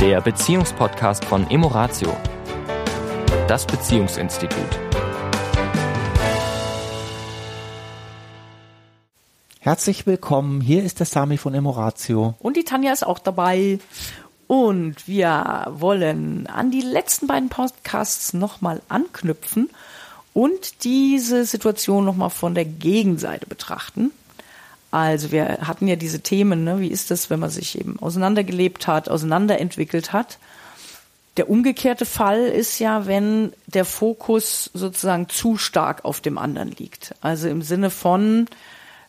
der Beziehungspodcast von Emoratio, das Beziehungsinstitut. Herzlich willkommen, hier ist der Sami von Emoratio. Und die Tanja ist auch dabei. Und wir wollen an die letzten beiden Podcasts nochmal anknüpfen und diese Situation nochmal von der Gegenseite betrachten. Also wir hatten ja diese Themen, ne? wie ist das, wenn man sich eben auseinandergelebt hat, auseinanderentwickelt hat. Der umgekehrte Fall ist ja, wenn der Fokus sozusagen zu stark auf dem anderen liegt. Also im Sinne von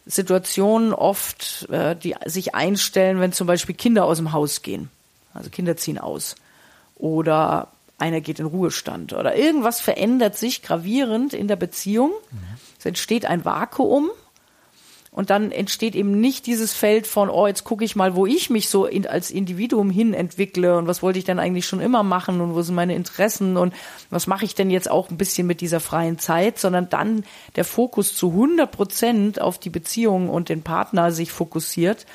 Situationen oft, äh, die sich einstellen, wenn zum Beispiel Kinder aus dem Haus gehen. Also Kinder ziehen aus. Oder einer geht in Ruhestand. Oder irgendwas verändert sich gravierend in der Beziehung. Mhm. Es entsteht ein Vakuum und dann entsteht eben nicht dieses Feld von, oh, jetzt gucke ich mal, wo ich mich so in, als Individuum hin entwickle und was wollte ich denn eigentlich schon immer machen und wo sind meine Interessen und was mache ich denn jetzt auch ein bisschen mit dieser freien Zeit, sondern dann der Fokus zu 100 Prozent auf die Beziehung und den Partner sich fokussiert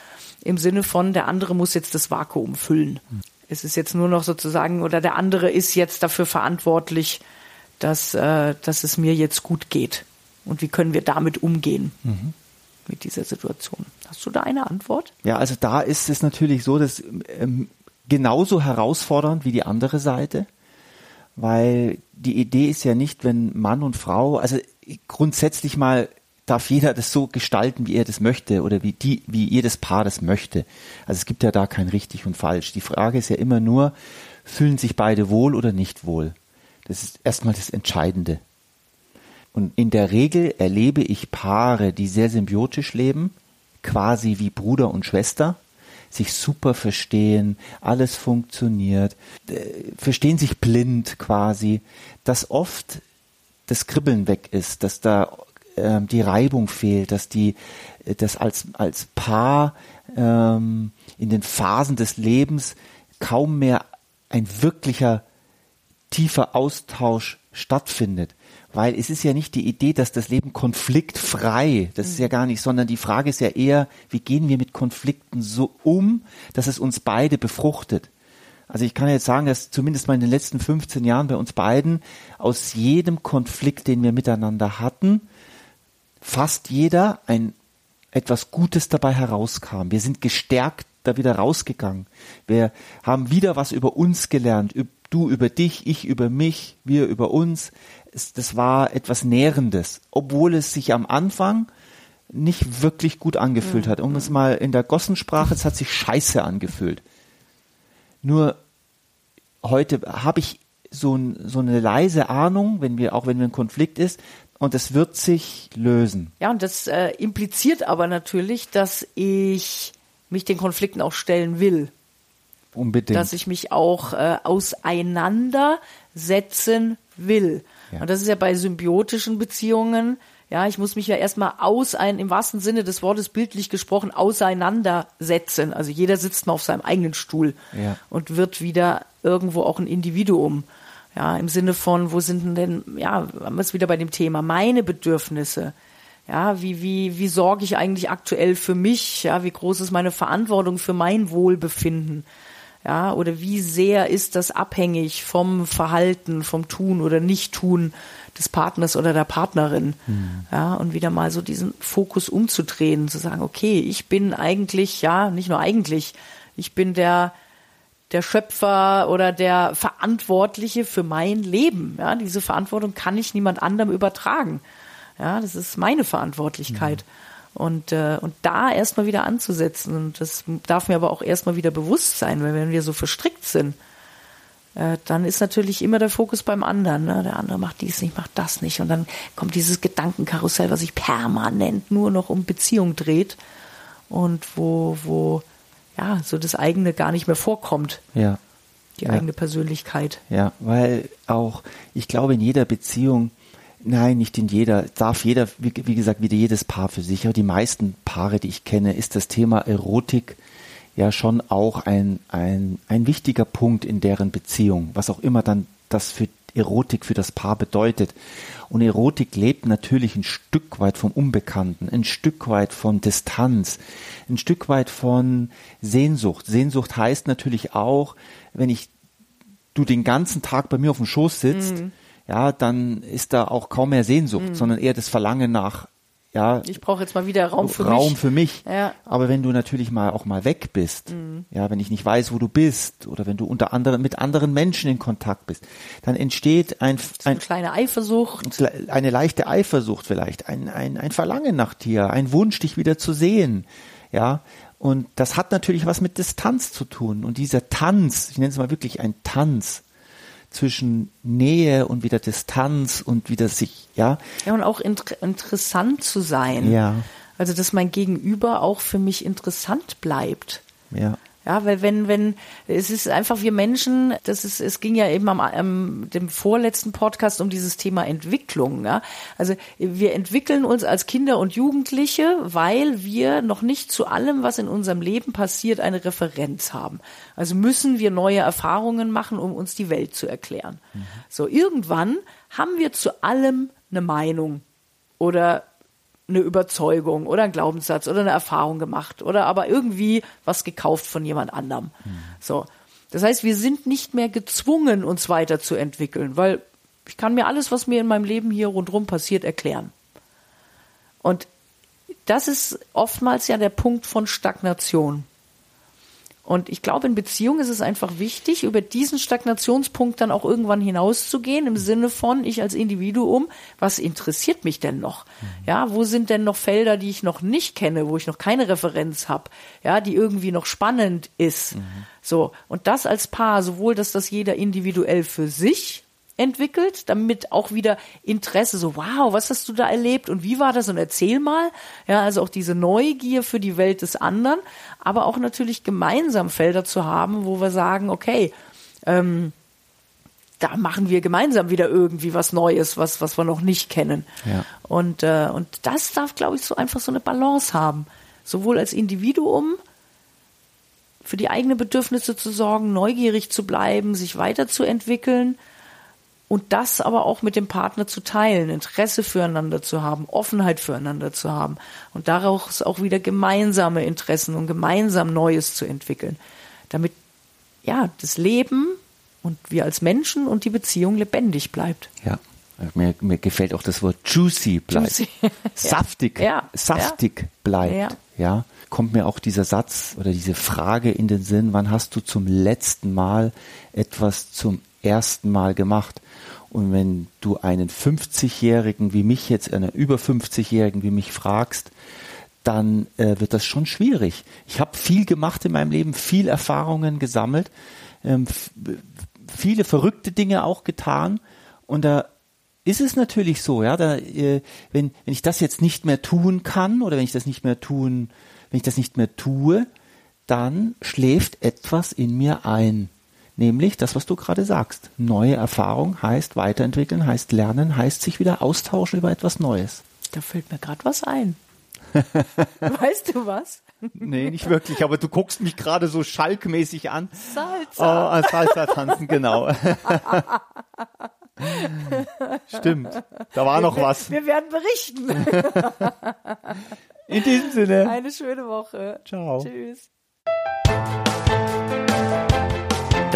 im Sinne von, der andere muss jetzt das Vakuum füllen. Es ist jetzt nur noch sozusagen, oder der andere ist jetzt dafür verantwortlich, dass, äh, dass es mir jetzt gut geht. Und wie können wir damit umgehen? Mhm mit dieser Situation. Hast du da eine Antwort? Ja, also da ist es natürlich so, dass ähm, genauso herausfordernd wie die andere Seite, weil die Idee ist ja nicht, wenn Mann und Frau, also grundsätzlich mal darf jeder das so gestalten, wie er das möchte oder wie die, wie jedes Paar das möchte. Also es gibt ja da kein richtig und falsch. Die Frage ist ja immer nur, fühlen sich beide wohl oder nicht wohl? Das ist erstmal das Entscheidende. Und in der Regel erlebe ich Paare, die sehr symbiotisch leben, quasi wie Bruder und Schwester, sich super verstehen, alles funktioniert, äh, verstehen sich blind quasi, dass oft das Kribbeln weg ist, dass da äh, die Reibung fehlt, dass die äh, das als als Paar ähm, in den Phasen des Lebens kaum mehr ein wirklicher tiefer Austausch stattfindet. Weil es ist ja nicht die Idee, dass das Leben konfliktfrei, das ist ja gar nicht, sondern die Frage ist ja eher, wie gehen wir mit Konflikten so um, dass es uns beide befruchtet. Also ich kann jetzt sagen, dass zumindest mal in den letzten 15 Jahren bei uns beiden aus jedem Konflikt, den wir miteinander hatten, fast jeder ein etwas Gutes dabei herauskam. Wir sind gestärkt da wieder rausgegangen. Wir haben wieder was über uns gelernt, du über dich, ich über mich, wir über uns. Es, das war etwas Nährendes, obwohl es sich am Anfang nicht wirklich gut angefühlt mhm. hat. Um es mal in der Gossensprache, es hat sich scheiße angefühlt. Nur heute habe ich so, so eine leise Ahnung, wenn wir, auch wenn wir ein Konflikt ist, und es wird sich lösen. Ja, und das äh, impliziert aber natürlich, dass ich mich den Konflikten auch stellen will. Unbedingt. Dass ich mich auch äh, auseinandersetzen will. Ja. Und das ist ja bei symbiotischen Beziehungen, ja, ich muss mich ja erstmal aus ein, im wahrsten Sinne des Wortes bildlich gesprochen, auseinandersetzen. Also jeder sitzt mal auf seinem eigenen Stuhl ja. und wird wieder irgendwo auch ein Individuum. Ja, im Sinne von, wo sind denn, ja, haben wir es wieder bei dem Thema, meine Bedürfnisse. Ja, wie, wie, wie sorge ich eigentlich aktuell für mich? Ja, wie groß ist meine Verantwortung für mein Wohlbefinden? Ja, oder wie sehr ist das abhängig vom Verhalten, vom Tun oder Nicht-Tun des Partners oder der Partnerin? Mhm. Ja, und wieder mal so diesen Fokus umzudrehen, zu sagen, okay, ich bin eigentlich, ja, nicht nur eigentlich, ich bin der, der Schöpfer oder der Verantwortliche für mein Leben. Ja, diese Verantwortung kann ich niemand anderem übertragen. Ja, das ist meine Verantwortlichkeit. Mhm. Und, äh, und da erstmal wieder anzusetzen. Und das darf mir aber auch erstmal wieder bewusst sein, weil wenn wir so verstrickt sind, äh, dann ist natürlich immer der Fokus beim anderen. Ne? Der andere macht dies nicht, macht das nicht. Und dann kommt dieses Gedankenkarussell, was sich permanent nur noch um Beziehung dreht und wo, wo ja, so das eigene gar nicht mehr vorkommt. Ja. Die ja. eigene Persönlichkeit. Ja, weil auch, ich glaube, in jeder Beziehung Nein, nicht in jeder. Darf jeder, wie, wie, gesagt, wieder jedes Paar für sich. Aber die meisten Paare, die ich kenne, ist das Thema Erotik ja schon auch ein, ein, ein wichtiger Punkt in deren Beziehung. Was auch immer dann das für Erotik für das Paar bedeutet. Und Erotik lebt natürlich ein Stück weit vom Unbekannten, ein Stück weit von Distanz, ein Stück weit von Sehnsucht. Sehnsucht heißt natürlich auch, wenn ich du den ganzen Tag bei mir auf dem Schoß sitzt, mhm. Ja, dann ist da auch kaum mehr Sehnsucht, mhm. sondern eher das Verlangen nach ja, ich brauche jetzt mal wieder Raum für Raum mich. für mich. Ja. Aber wenn du natürlich mal auch mal weg bist, mhm. ja, wenn ich nicht weiß, wo du bist, oder wenn du unter anderem mit anderen Menschen in Kontakt bist, dann entsteht ein, ein eine kleine Eifersucht, eine leichte Eifersucht vielleicht, ein, ein, ein Verlangen nach dir, ein Wunsch, dich wieder zu sehen, ja. Und das hat natürlich was mit Distanz zu tun. Und dieser Tanz, ich nenne es mal wirklich ein Tanz, zwischen Nähe und wieder Distanz und wieder sich, ja. Ja, und auch inter interessant zu sein. Ja. Also, dass mein Gegenüber auch für mich interessant bleibt. Ja. Ja, weil wenn, wenn, es ist einfach wir Menschen, das ist, es ging ja eben am, am dem vorletzten Podcast um dieses Thema Entwicklung. Ja? Also wir entwickeln uns als Kinder und Jugendliche, weil wir noch nicht zu allem, was in unserem Leben passiert, eine Referenz haben. Also müssen wir neue Erfahrungen machen, um uns die Welt zu erklären. Mhm. So, irgendwann haben wir zu allem eine Meinung oder eine Überzeugung oder ein Glaubenssatz oder eine Erfahrung gemacht oder aber irgendwie was gekauft von jemand anderem. Mhm. So. Das heißt, wir sind nicht mehr gezwungen, uns weiterzuentwickeln, weil ich kann mir alles, was mir in meinem Leben hier rundherum passiert, erklären. Und das ist oftmals ja der Punkt von Stagnation. Und ich glaube, in Beziehung ist es einfach wichtig, über diesen Stagnationspunkt dann auch irgendwann hinauszugehen, im Sinne von, ich als Individuum, was interessiert mich denn noch? Mhm. Ja, wo sind denn noch Felder, die ich noch nicht kenne, wo ich noch keine Referenz habe, ja, die irgendwie noch spannend ist? Mhm. So. Und das als Paar, sowohl, dass das jeder individuell für sich entwickelt, damit auch wieder Interesse, so wow, was hast du da erlebt und wie war das und erzähl mal. Ja, also auch diese Neugier für die Welt des anderen, aber auch natürlich gemeinsam Felder zu haben, wo wir sagen, okay, ähm, da machen wir gemeinsam wieder irgendwie was Neues, was, was wir noch nicht kennen. Ja. Und, äh, und das darf, glaube ich, so einfach so eine Balance haben. Sowohl als Individuum für die eigenen Bedürfnisse zu sorgen, neugierig zu bleiben, sich weiterzuentwickeln, und das aber auch mit dem Partner zu teilen, Interesse füreinander zu haben, Offenheit füreinander zu haben und daraus auch wieder gemeinsame Interessen und gemeinsam Neues zu entwickeln, damit ja das Leben und wir als Menschen und die Beziehung lebendig bleibt. Ja. Mir, mir gefällt auch das Wort juicy bleibt. Juicy. Saftig, ja. saftig ja. bleibt. Ja. ja. Kommt mir auch dieser Satz oder diese Frage in den Sinn, wann hast du zum letzten Mal etwas zum ersten Mal gemacht? Und wenn du einen 50-Jährigen wie mich jetzt, einen über 50-Jährigen wie mich fragst, dann äh, wird das schon schwierig. Ich habe viel gemacht in meinem Leben, viel Erfahrungen gesammelt, ähm, viele verrückte Dinge auch getan. Und da ist es natürlich so, ja, da, äh, wenn, wenn ich das jetzt nicht mehr tun kann oder wenn ich das nicht mehr tun, wenn ich das nicht mehr tue, dann schläft etwas in mir ein. Nämlich das, was du gerade sagst. Neue Erfahrung heißt weiterentwickeln, heißt lernen, heißt sich wieder austauschen über etwas Neues. Da fällt mir gerade was ein. weißt du was? Nee, nicht wirklich, aber du guckst mich gerade so schalkmäßig an. Salsa. Oh, Salsa tanzen, genau. Stimmt. Da war noch was. Wir werden berichten. In diesem Sinne. Eine schöne Woche. Ciao. Tschüss.